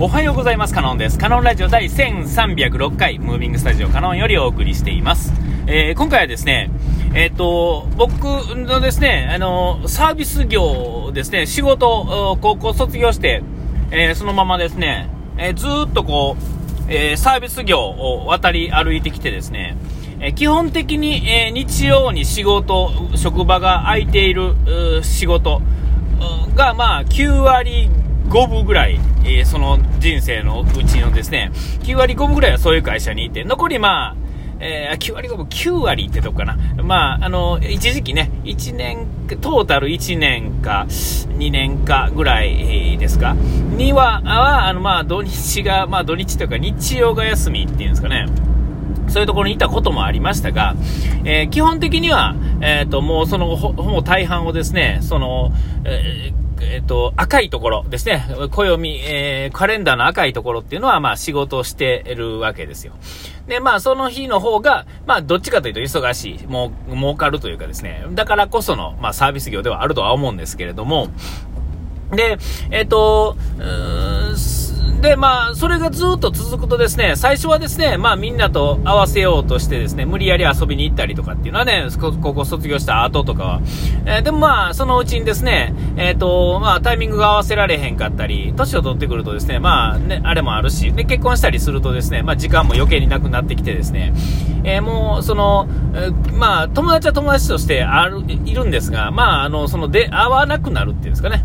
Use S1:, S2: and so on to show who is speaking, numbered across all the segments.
S1: おはようございます。カノンです。カノンラジオ第1306回、ムービングスタジオカノンよりお送りしています。えー今回はですね、えっ、と、僕のですね、あの、サービス業ですね、仕事、高校卒業して、えーそのままですね、えーずっとこう、えーサービス業を渡り歩いてきてですね、え基本的に、え日曜に仕事、職場が空いている仕事が、まあ、9割5分ぐらい、えーその人生のうちのですね、9割5分ぐらいはそういう会社にいて、残りまあ、えー9割5分、9割ってとこかな。まあ、あの、一時期ね、1年、トータル1年か、2年かぐらいですか。には、は、あの、まあ、土日が、まあ、土日というか日曜が休みっていうんですかね。そういうところにいたこともありましたが、えー基本的には、えっ、と、もうその、ほほぼ大半をですね、その、えーえーと、赤いところですね、暦、えーカレンダーの赤いところっていうのは、まあ仕事をしてるわけですよ。で、まあその日の方が、まあどっちかというと忙しい、もう、儲かるというかですね、だからこその、まあサービス業ではあるとは思うんですけれども、で、えっ、と、うーで、まあ、それがずっと続くとですね、最初はですね、まあみんなと合わせようとしてですね、無理やり遊びに行ったりとかっていうのはね、高校卒業した後とかは。えーでもまあ、そのうちにですね、えっ、と、まあタイミングが合わせられへんかったり、年を取ってくるとですね、まあね、あれもあるし、で、結婚したりするとですね、まあ時間も余計になくなってきてですね、えーもう、その、えまあ、友達は友達としてある、いるんですが、まあ、あの、その、で、会わなくなるっていうんですかね。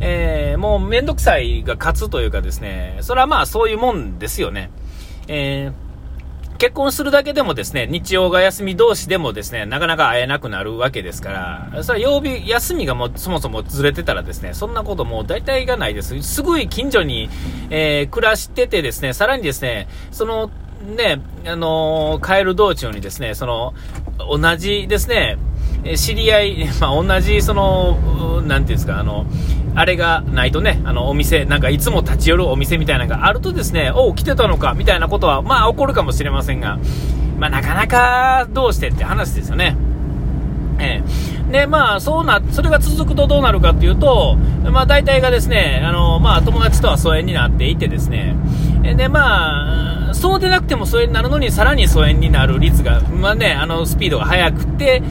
S1: えーもうめんどくさいが勝つというかですね、それはまあそういうもんですよね。えー結婚するだけでもですね、日曜が休み同士でもですね、なかなか会えなくなるわけですから、それは曜日、休みがもうそもそもずれてたらですね、そんなこともう大体がないです。すごい近所に、えー暮らしててですね、さらにですね、その、ね、あのー帰る道中にですね、その、同じですね、知り合い、まあ、同じ、その、うなんていうんですか、あの、あれがないとね、あの、お店、なんかいつも立ち寄るお店みたいなのがあるとですね、お、来てたのか、みたいなことは、まあ、起こるかもしれませんが、まあ、なかなか、どうしてって話ですよね。ええで、まあ、そうな、それが続くとどうなるかっていうと、まあ、大体がですね、あの、まあ、友達とは疎遠になっていてですね、で、まあ、そうでなくても疎遠になるのに、さらに疎遠になる率が、まあね、あの、スピードが速くて、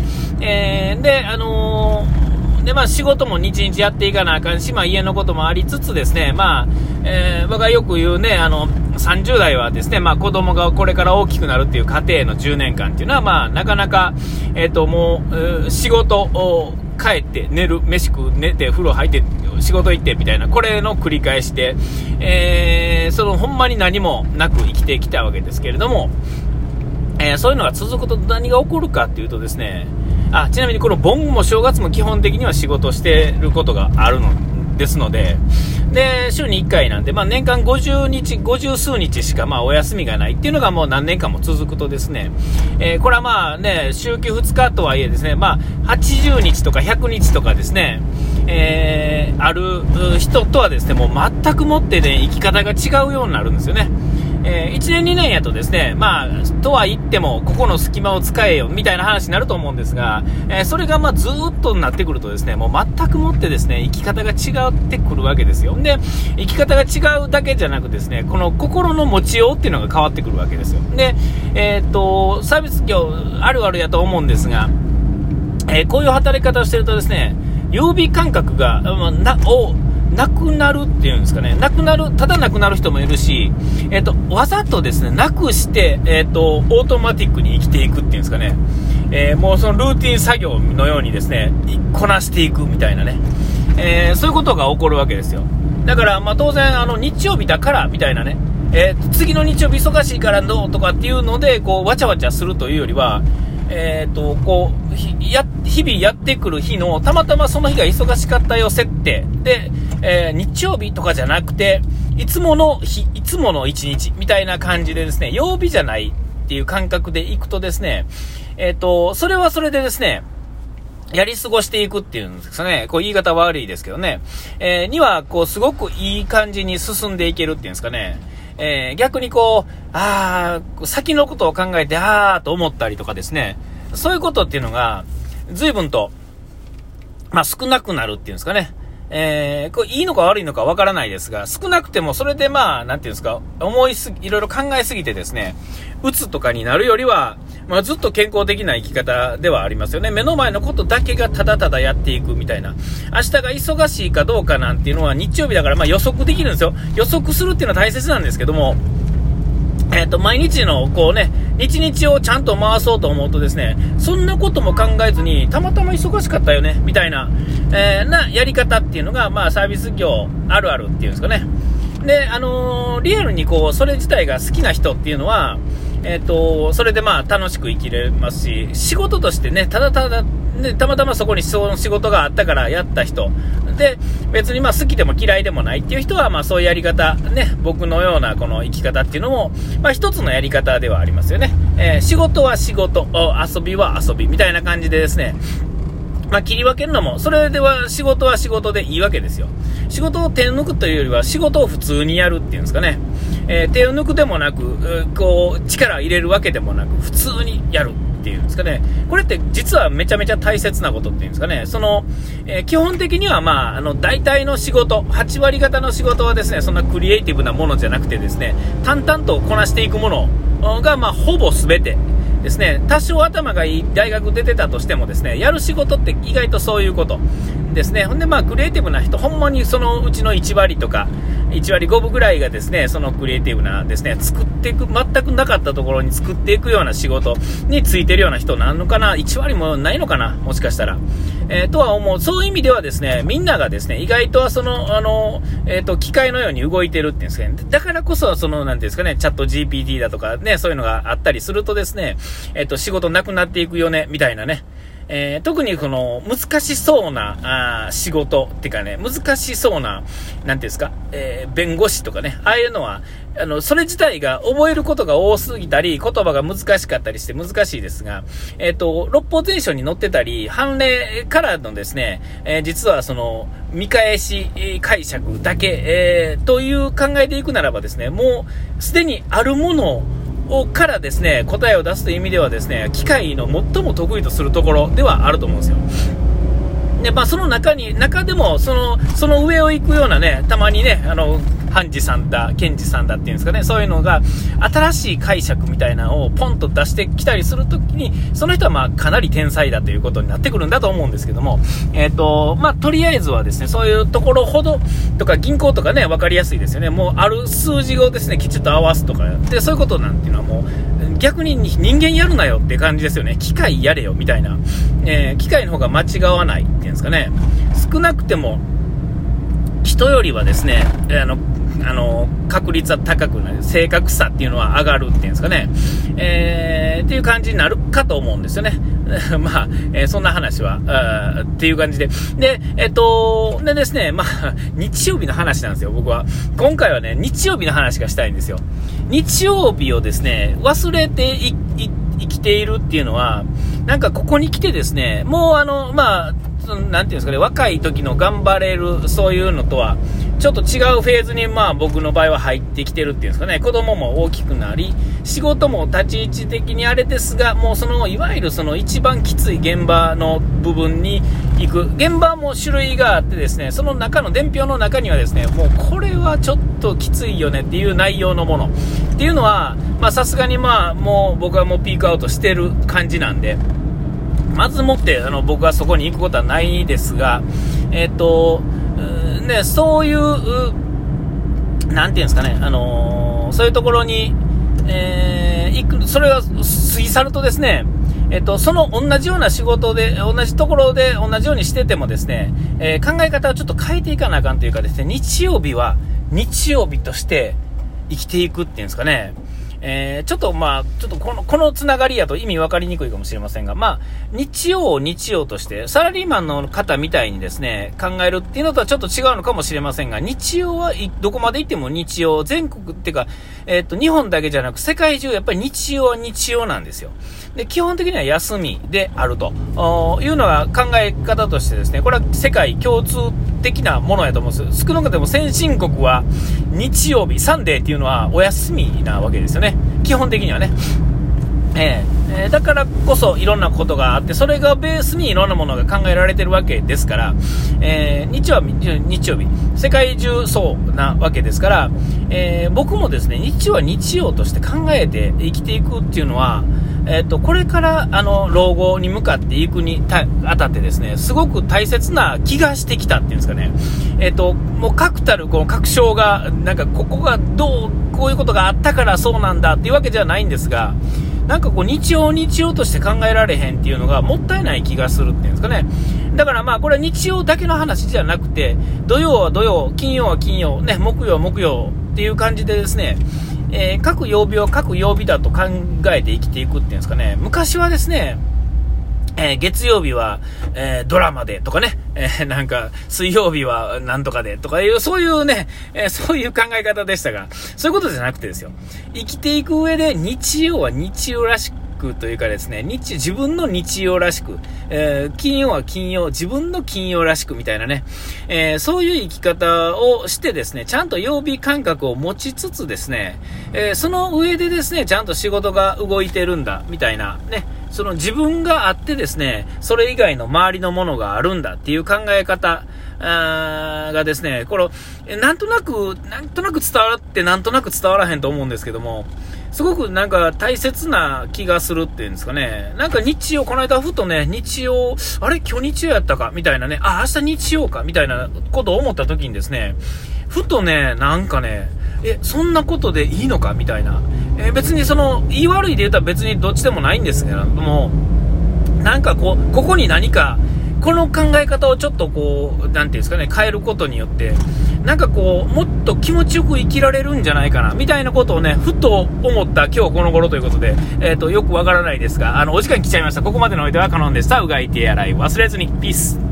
S1: えーで、あのーで、まあ、仕事も日々やっていかなあかんし、まあ、家のこともありつつですね、まあ、えー僕がよく言うね、あの、30代はですね、まあ、子供がこれから大きくなるっていう家庭の10年間っていうのは、まあ、なかなか、えっ、と、もう、仕事を帰って寝る、飯食う、寝て、風呂入って、仕事行ってみたいな、これの繰り返しで、えーその、ほんまに何もなく生きてきたわけですけれども、えーそういうのが続くと何が起こるかっていうとですね、あ、ちなみにこの盆も正月も基本的には仕事してることがあるのですので、で、週に1回なんで、まあ年間50日、50数日しかまあお休みがないっていうのがもう何年間も続くとですね、えーこれはまあね、週休2日とはいえですね、まあ80日とか100日とかですね、えーある人とはですね、もう全くもってね、生き方が違うようになるんですよね。え1年2年やとですね、まあ、とは言っても、ここの隙間を使えよ、みたいな話になると思うんですが、えーそれがまあずっとなってくるとですね、もう全くもってですね、生き方が違ってくるわけですよ。で、生き方が違うだけじゃなくですね、この心の持ちようっていうのが変わってくるわけですよ。で、えーっと、サービス業あるあるやと思うんですが、えーこういう働き方をしてるとですね、曜日感覚が、まあな、お、なくなるっていうんですかね、なくなる、ただなくなる人もいるし、えっ、と、わざとですね、なくして、えっ、と、オートマティックに生きていくっていうんですかね、えーもうそのルーティン作業のようにですね、こなしていくみたいなね、えーそういうことが起こるわけですよ。だから、まあ当然、あの、日曜日だから、みたいなね、えー次の日曜日忙しいからどうとかっていうので、こう、わちゃわちゃするというよりは、えっ、と、こう、や、日々やってくる日の、たまたまその日が忙しかったよ設定。で、えー日曜日とかじゃなくて、いつもの日、いつもの一日、みたいな感じでですね、曜日じゃないっていう感覚でいくとですね、えっ、と、それはそれでですね、やり過ごしていくっていうんですかね。こう言い方悪いですけどね。えーには、こう、すごくいい感じに進んでいけるっていうんですかね。えー逆にこう、ああ、先のことを考えて、ああと思ったりとかですね。そういうことっていうのが、随分と、まあ少なくなるっていうんですかね。えー、これいいのか悪いのかわからないですが、少なくてもそれでまあ、なんていうんですか、思いすぎ、いろいろ考えすぎてですね、うつとかになるよりは、まあ、ずっと健康的な生き方ではありますよね。目の前のことだけがただただやっていくみたいな。明日が忙しいかどうかなんていうのは日曜日だからまあ予測できるんですよ。予測するっていうのは大切なんですけども、えっ、と、毎日の、こうね、日をちゃんと回そうと思うとですね、そんなことも考えずに、たまたま忙しかったよね、みたいな、えー、なやり方っていうのが、まあ、サービス業あるあるっていうんですかね。で、あのー、リアルにこう、それ自体が好きな人っていうのは、えっ、と、それでまあ、楽しく生きれますし、仕事としてね、ただただ、ね、たまたまそこにその仕事があったからやった人。で、別にまあ好きでも嫌いでもないっていう人は、まあそういうやり方、ね、僕のようなこの生き方っていうのも、まあ一つのやり方ではありますよね。えー、仕事は仕事、遊びは遊びみたいな感じでですね、まあ、切り分けるのも、それでは仕事は仕事でいいわけですよ。仕事を手を抜くというよりは、仕事を普通にやるっていうんですかね。えー、手を抜くでもなく、こう、力入れるわけでもなく、普通にやる。っていうんですかね。これって実はめちゃめちゃ大切なことっていうんですかね。その、えー、基本的にはまあ、あの、大体の仕事、8割方の仕事はですね、そんなクリエイティブなものじゃなくてですね、淡々とこなしていくものが、まあ、ほぼ全てですね、多少頭がいい大学出てたとしてもですね、やる仕事って意外とそういうことですね。ほんでまあクリエイティブな人、ほんまにそのうちの1割とか、1割5分ぐらいがですね、そのクリエイティブなですね、作っていく、全くなかったところに作っていくような仕事についてるような人なのかな、1割もないのかな、もしかしたら。えー、とは思う。そういう意味ではですね、みんながですね、意外とはその、あの、えっ、ー、と、機械のように動いてるっていうんですかね。だからこそ、その、なんていうんですかね、チャット GPT だとかね、そういうのがあったりするとですね、えっ、ー、と、仕事なくなっていくよね、みたいなね。えー、特にこの難しそうなあ仕事っていうかね、難しそうな、なんていうんですか、えー、弁護士とかね、ああいうのは、あの、それ自体が覚えることが多すぎたり、言葉が難しかったりして難しいですが、えっ、ー、と、六法全書に載ってたり、判例からのですね、えー、実はその、見返し解釈だけ、えー、という考えでいくならばですね、もうすでにあるものををからですね、答えを出すという意味ではですね、機械の最も得意とするところではあると思うんですよ。で、まあ、その中に、中でも、その、その上を行くようなね、たまにね、あの、ハンジさんだ、ケンジさんだっていうんですかね、そういうのが、新しい解釈みたいなのをポンと出してきたりするときに、その人はまあ、かなり天才だということになってくるんだと思うんですけども、えっ、ー、と、まあ、とりあえずはですね、そういうところほど、とか銀行とかね、わかりやすいですよね。もう、ある数字をですね、きちっと合わすとか、で、そういうことなんていうのはもう、逆に人間やるなよって感じですよね。機械やれよ、みたいな。えー、機械の方が間違わないっていうんですかね。少なくても、人よりはですね、あの、あの、確率は高くなる。正確さっていうのは上がるっていうんですかね。えー、っていう感じになるかと思うんですよね。まあ、えー、そんな話は、あっていう感じで。で、えっ、と、でですね、まあ、日曜日の話なんですよ、僕は。今回はね、日曜日の話がしたいんですよ。日曜日をですね、忘れてい、い、生きているっていうのは、なんかここに来てですね、もうあの、まあ、なんていうんですかね、若い時の頑張れる、そういうのとは、ちょっと違うフェーズに、まあ僕の場合は入ってきてるっていうんですかね、子供も大きくなり、仕事も立ち位置的にあれですが、もうその、いわゆるその一番きつい現場の部分に行く。現場も種類があってですね、その中の伝票の中にはですね、もうこれはちょっときついよねっていう内容のもの。っていうのは、まさすがにまあもう僕はもうピークアウトしてる感じなんで、まずもってあの僕はそこに行くことはないですが、えっ、と、ね、そういう、なんていうんですかね、あのー、そういうところに、えー、行く、それが過ぎ去るとですね、えっと、その同じような仕事で、同じところで同じようにしててもですね、えー、考え方をちょっと変えていかなあかんというかですね、日曜日は日曜日として生きていくっていうんですかね、えー、ちょっとまあ、ちょっとこの、このつながりやと意味分かりにくいかもしれませんが、まあ、日曜を日曜として、サラリーマンの方みたいにですね、考えるっていうのとはちょっと違うのかもしれませんが、日曜はどこまで行っても日曜、全国っていうか、えっ、と、日本だけじゃなく世界中やっぱり日曜は日曜なんですよ。で、基本的には休みであるというのが考え方としてですね、これは世界共通的なものやと思うんです少なくとも先進国は日曜日、サンデーっていうのはお休みなわけですよね。基本的にはね。えーえ、だからこそいろんなことがあって、それがベースにいろんなものが考えられてるわけですから、えー、日曜日、日曜日、世界中そうなわけですから、え、僕もですね、日は日曜として考えて生きていくっていうのは、えっ、と、これから、あの、老後に向かっていくにあたってですね、すごく大切な気がしてきたっていうんですかね。えっ、と、もう確たるこの確証が、なんかここがどう、こういうことがあったからそうなんだっていうわけじゃないんですが、なんかこう日曜日曜として考えられへんっていうのがもったいない気がするっていうんですかね。だからまあこれは日曜だけの話じゃなくて、土曜は土曜、金曜は金曜、ね、木曜は木曜っていう感じでですね、えー、各曜日を各曜日だと考えて生きていくっていうんですかね。昔はですね、えー、月曜日は、えー、ドラマでとかね、えー、なんか、水曜日は何とかでとかいう、そういうね、えそういう考え方でしたが、そういうことじゃなくてですよ。生きていく上で日曜は日曜らしくというかですね、日、自分の日曜らしく、え金曜は金曜、自分の金曜らしくみたいなね、えそういう生き方をしてですね、ちゃんと曜日感覚を持ちつつですね、えその上でですね、ちゃんと仕事が動いてるんだ、みたいなね、その自分があってですね、それ以外の周りのものがあるんだっていう考え方がですね、この、なんとなく、なんとなく伝わってなんとなく伝わらへんと思うんですけども、すごくなんか大切な気がするっていうんですかね。なんか日曜、この間ふとね、日曜、あれ？今日日曜やったか？みたいなね、あ、明日日曜かみたいなことを思った時にですね、ふとね、なんかね、え、そんなことでいいのか？みたいな。えー、別にその、言い悪いで言ったら別にどっちでもないんですけども、なんかこう、ここに何か、この考え方をちょっとこう、なんていうんですかね、変えることによって、なんかこう、もっと気持ちよく生きられるんじゃないかな、みたいなことをね、ふと思った今日この頃ということで、えっ、ー、と、よくわからないですが、あの、お時間来ちゃいました。ここまでのおいてはカノンでした。うがい手洗い忘れずに。ピース。